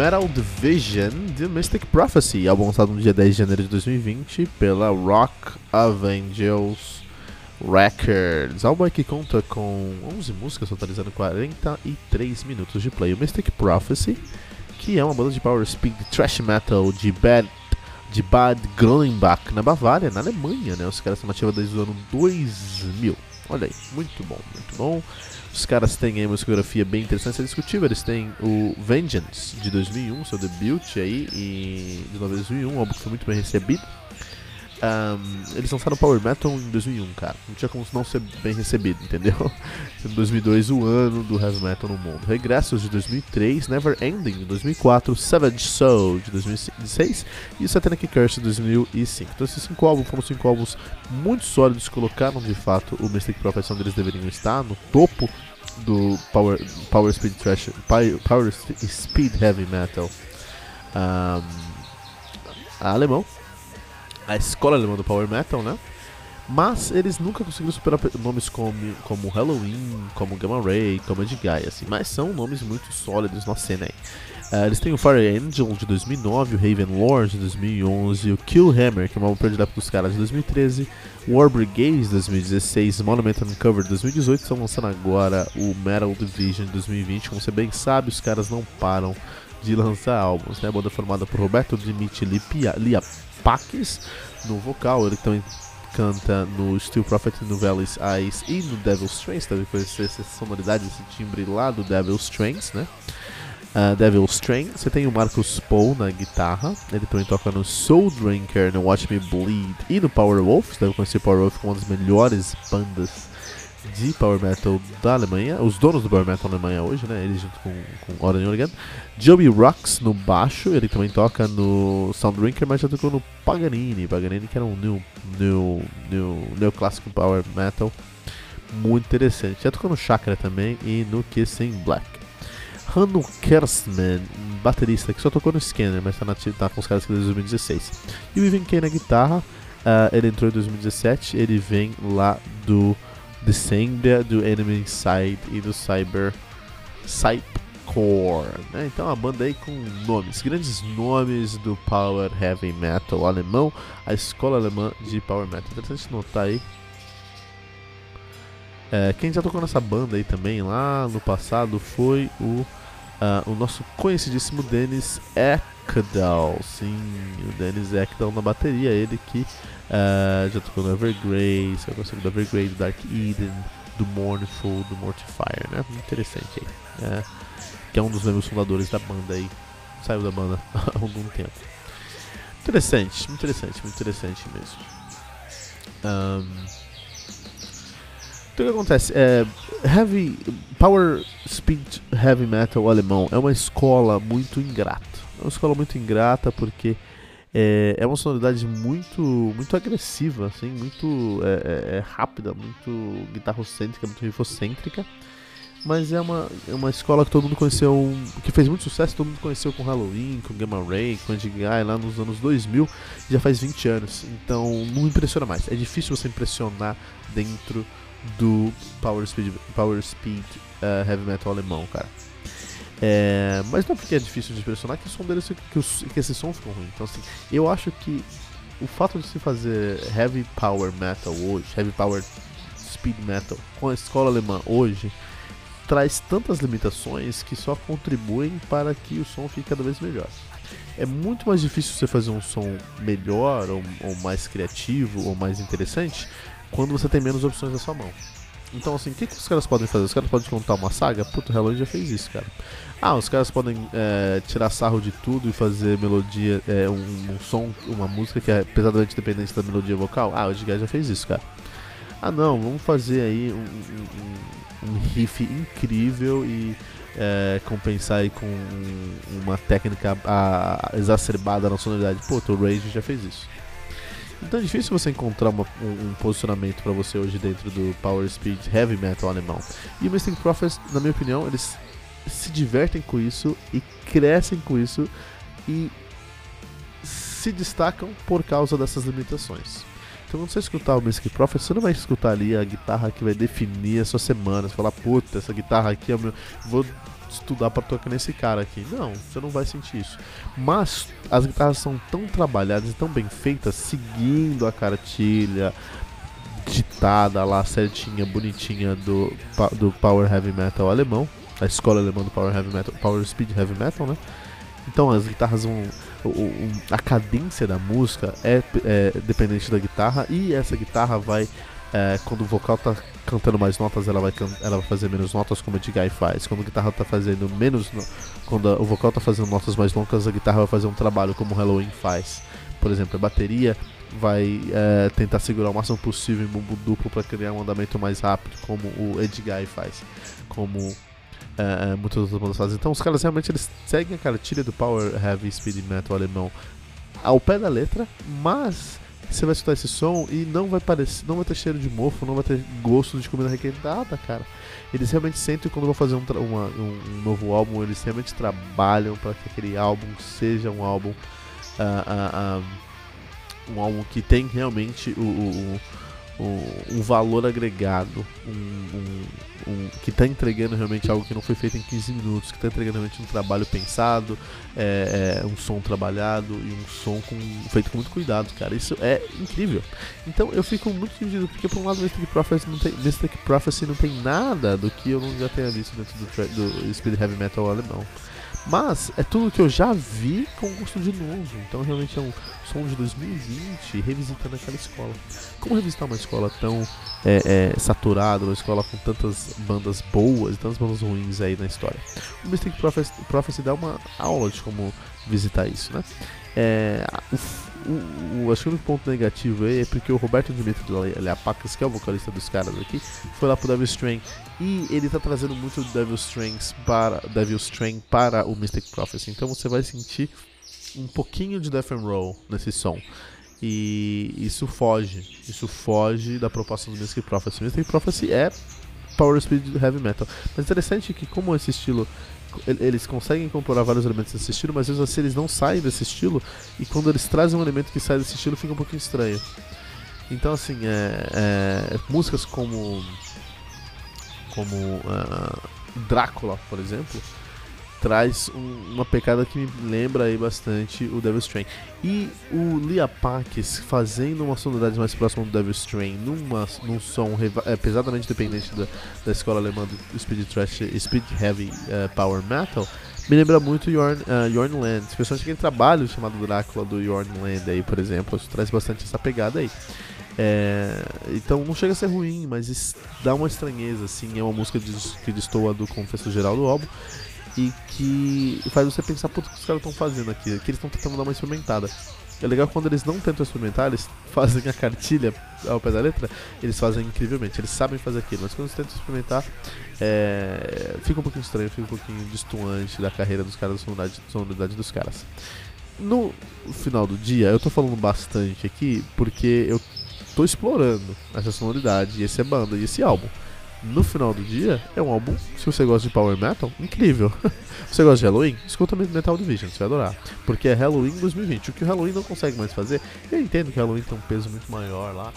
Metal Division The Mystic Prophecy, álbum lançado no dia 10 de janeiro de 2020 pela Rock of Angels Records. Álbum que conta com 11 músicas, totalizando 43 minutos de play. O Mystic Prophecy, que é uma banda de power speed thrash metal de Bad, de Bad Grönbach, na Bavária, na Alemanha, né? Os caras estão ativos desde o ano 2000. Olha aí, muito bom, muito bom. Os caras têm aí uma discografia bem interessante, é discutível. Eles têm o Vengeance de 2001, seu debut aí, e de 2001, um álbum que foi muito bem recebido. Um, eles lançaram Power Metal em 2001, cara. Não tinha como não ser bem recebido, entendeu? Em 2002, o ano do Heavy Metal no mundo. Regressos de 2003, Never Ending de 2004, Savage Soul de 2006 e Satanic Curse de 2005. Então, esses cinco álbuns foram cinco álbuns muito sólidos colocaram de fato o Mystic Prophet onde eles deveriam estar, no topo do Power, power Speed Trash, Power Speed Heavy Metal um, alemão a escola alemã do Power Metal, né? Mas eles nunca conseguiram superar nomes como, como Halloween, como Gamma Ray, como Edguy, assim. Mas são nomes muito sólidos na cena aí. Uh, eles têm o Fire Angel de 2009, o Raven Lord de 2011, o Killhammer, que é uma predileto dos caras de 2013, War Brigade de 2016, Monument Uncovered de 2018, estão lançando agora o Metal Division de 2020. Como você bem sabe, os caras não param de lançar álbuns, né? A banda formada por Roberto Dimitri Liapakis no vocal, ele também canta no Steel Prophet, no Valley's Eyes e no Devil's Strength, deve conhecer essa sonoridade, esse timbre lá do Devil's Strength, né? Uh, Devil's você tem o Marcus Paul na guitarra, ele também toca no Soul Drinker, no Watch Me Bleed e no Power Wolf, você deve conhecer Power Wolf como uma das melhores bandas de Power Metal da Alemanha, os donos do Power Metal da Alemanha hoje, né? Ele junto com, com Oren Organ. Joey Rocks no baixo, ele também toca no Soundrinker, mas já tocou no Paganini. Paganini que era um new, new, new, clássico Power Metal muito interessante. Já tocou no Chakra também e no Kiss in Black. Hanno Kersman, baterista que só tocou no Scanner, mas tá, na, tá com os caras desde 2016. E o Ivan Kay na guitarra, uh, ele entrou em 2017, ele vem lá do Descenda do Enemy Inside e do Cyber Cypcore. Né? Então a banda aí com nomes, grandes nomes do Power Heavy Metal alemão, a escola alemã de Power Metal. Interessante notar aí. É, quem já tocou nessa banda aí também lá no passado foi o, uh, o nosso conhecidíssimo Dennis Ekdal. Sim, o Dennis Ekdal na bateria, ele que Uh, já tocou no Evergrace, eu gosto do Evergrace, do Dark Eden, do Mournful, do Mortifier, né? Interessante aí. É, que é um dos membros fundadores da banda aí. Saiu da banda há algum tempo. Interessante, interessante, muito interessante mesmo. Um, então o que acontece? É, heavy, power Speed Heavy Metal alemão é uma escola muito ingrata. É uma escola muito ingrata porque é, é uma sonoridade muito muito agressiva, assim, muito é, é, é rápida, muito guitarrocêntrica, muito rifocêntrica. Mas é uma, é uma escola que todo mundo conheceu, que fez muito sucesso, todo mundo conheceu com Halloween, com Gamma Ray, com Andy Guy lá nos anos 2000, já faz 20 anos. Então não impressiona mais. É difícil você impressionar dentro do Power Speed, Power Speed uh, Heavy Metal alemão, cara. É, mas não é porque é difícil de impressionar que o som deles que, os, que esse som ficou ruim. Então assim, eu acho que o fato de se fazer heavy power metal hoje, heavy power speed metal com a escola alemã hoje, traz tantas limitações que só contribuem para que o som fique cada vez melhor. É muito mais difícil você fazer um som melhor, ou, ou mais criativo, ou mais interessante, quando você tem menos opções na sua mão. Então, assim, o que, que os caras podem fazer? Os caras podem contar uma saga? Puta, o Halloween já fez isso, cara. Ah, os caras podem é, tirar sarro de tudo e fazer melodia, é, um, um, som, uma música que é pesadamente dependente da melodia vocal? Ah, o Edgar já fez isso, cara. Ah, não, vamos fazer aí um, um, um riff incrível e é, compensar aí com uma técnica a, exacerbada na sonoridade. Pô, o Rage já fez isso. Então é difícil você encontrar uma, um, um, posicionamento para você hoje dentro do Power Speed Heavy Metal alemão. E o Mystic Prophets, na minha opinião, eles se divertem com isso e crescem com isso e se destacam por causa dessas limitações. Então, quando você escutar o Mystic Prophets, você não vai escutar ali a guitarra que vai definir a sua semana. Você falar, puta, essa guitarra aqui é meu. Vou estudar para tocar nesse cara aqui. Não, você não vai sentir isso. Mas as guitarras são tão trabalhadas e tão bem feitas, seguindo a cartilha ditada lá certinha, bonitinha do, do Power Heavy Metal alemão, a escola alemã do Power Heavy Metal, Power Speed Heavy Metal, né? Então as guitarras vão. A cadência da música é, é dependente da guitarra e essa guitarra vai é, quando o vocal tá cantando mais notas, ela vai, ela vai fazer menos notas, como a de Guy faz. Quando a guitarra tá fazendo menos. No... Quando a, o vocal tá fazendo notas mais longas, a guitarra vai fazer um trabalho como o Halloween faz. Por exemplo, a bateria vai é, tentar segurar o máximo possível em bumbo duplo para criar um andamento mais rápido, como o Ed Guy faz. Como é, é, muitas outras bandas fazem. Então os caras realmente eles seguem a cartilha do Power Heavy Speed Metal alemão ao pé da letra, mas você vai escutar esse som e não vai parecer, não vai ter cheiro de mofo, não vai ter gosto de comida requentada, cara. Eles realmente sentem quando vão fazer um, uma, um, novo álbum, eles realmente trabalham para que aquele álbum seja um álbum, uh, uh, um, um álbum que tem realmente o, o, o um valor agregado, um, um, que está entregando realmente algo que não foi feito em 15 minutos, que está entregando realmente um trabalho pensado, é, é, um som trabalhado e um som com, feito com muito cuidado, cara. Isso é incrível. Então eu fico muito dividido, porque por um lado Mystic Prophecy não tem, Mystic Prophecy não tem nada do que eu já tenha visto dentro do, do Speed Heavy Metal alemão. Mas é tudo que eu já vi com gosto de novo. Então realmente é um som de 2020 revisitando aquela escola. Como revisitar uma escola tão é, é, saturada, uma escola com tantas bandas boas e tantas bandas ruins aí na história? O Mystic Prophecy, Prophecy dá uma aula de como visitar isso, né? É, o, o, acho que o único ponto negativo aí é porque o Roberto Dimitri Leapacas, que é o vocalista dos caras aqui, foi lá pro Devil Strain e ele tá trazendo muito Devil Strings para Devil Strain para o Mystic Prophecy. Então você vai sentir um pouquinho de death and roll nesse som. E isso foge, isso foge da proposta do Mystic Prophecy. Mystic Prophecy é Power Speed Heavy Metal. Mas interessante que como esse estilo eles conseguem incorporar vários elementos desse estilo, mas vezes assim, eles não saem desse estilo e quando eles trazem um elemento que sai desse estilo fica um pouquinho estranho. Então assim, é, é músicas como como uh, Drácula, por exemplo, traz um, uma pecada que me lembra aí bastante o Devil's Train. E o Lia Pax fazendo uma sonoridade mais próxima do Devil's Train numa, num som é, pesadamente dependente da, da escola alemã do Speed Trash, Speed Heavy uh, Power Metal, me lembra muito Yorn, uh, Yorn Land, especialmente aquele trabalho chamado Drácula do Yorn Land aí, por exemplo, isso traz bastante essa pegada aí. É, então não chega a ser ruim, mas dá uma estranheza, assim, é uma música que destoa do contexto geral do álbum que faz você pensar, puta, o que os caras estão fazendo aqui? Que eles estão tentando dar uma experimentada. É legal quando eles não tentam experimentar, eles fazem a cartilha ao pé da letra, eles fazem incrivelmente, eles sabem fazer aquilo, mas quando eles tentam experimentar, é, fica um pouquinho estranho, fica um pouquinho distoante da carreira dos caras, da sonoridade, da sonoridade dos caras. No final do dia, eu tô falando bastante aqui porque eu tô explorando essa sonoridade, e essa banda e esse álbum no final do dia, é um álbum, se você gosta de Power Metal, incrível. você gosta de Halloween? Escuta Metal Division, você vai adorar. Porque é Halloween 2020. O que o Halloween não consegue mais fazer, eu entendo que o Halloween tem um peso muito maior lá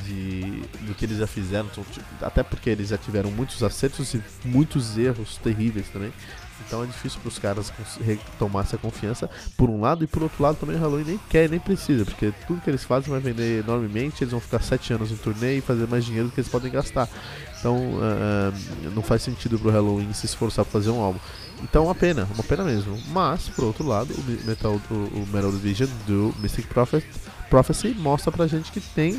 de, do que eles já fizeram, tipo, até porque eles já tiveram muitos acertos e muitos erros terríveis também. Então é difícil para os caras retomar essa confiança por um lado e por outro lado também o Halloween nem quer nem precisa, porque tudo que eles fazem vai vender enormemente, eles vão ficar sete anos em turnê e fazer mais dinheiro do que eles podem gastar. Então uh, não faz sentido pro Halloween se esforçar pra fazer um álbum. Então uma pena, uma pena mesmo. Mas, por outro lado, o Metal, o, Metal Division do Mystic Prophet, Prophecy mostra pra gente que tem,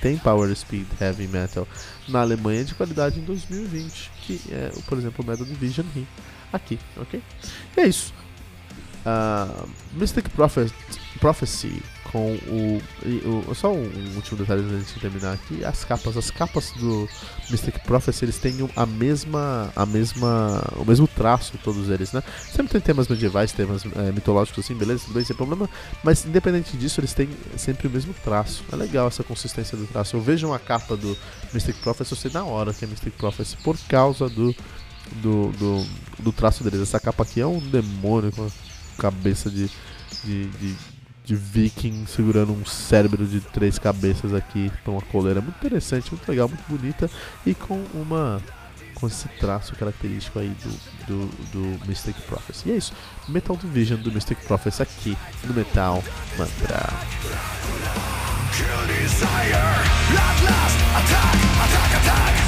tem Power Speed Heavy Metal na Alemanha de qualidade em 2020, que é, por exemplo, o Metal Division aqui, ok? E é isso. Uh, Mystic Prophet, Prophecy com o, o, Só um, último detalhe antes de terminar aqui: as capas. As capas do Mystic Prophecy eles têm a mesma. a mesma. o mesmo traço, todos eles, né? Sempre tem temas medievais, temas é, mitológicos assim, beleza, tudo bem, sem problema. Mas independente disso, eles têm sempre o mesmo traço. É legal essa consistência do traço. Eu vejo uma capa do Mystic Prophecy, eu sei na hora que é Mystic Prophecy por causa do. Do, do, do traço deles. Essa capa aqui é um demônio com a cabeça de, de, de de viking segurando um cérebro de três cabeças aqui para uma coleira. Muito interessante, muito legal, muito bonita e com uma com esse traço característico aí do, do, do Mystic Prophecy. E é isso, Metal Division do Mystic Prophecy aqui no Metal Mantra. Kill desire, attack, attack, attack.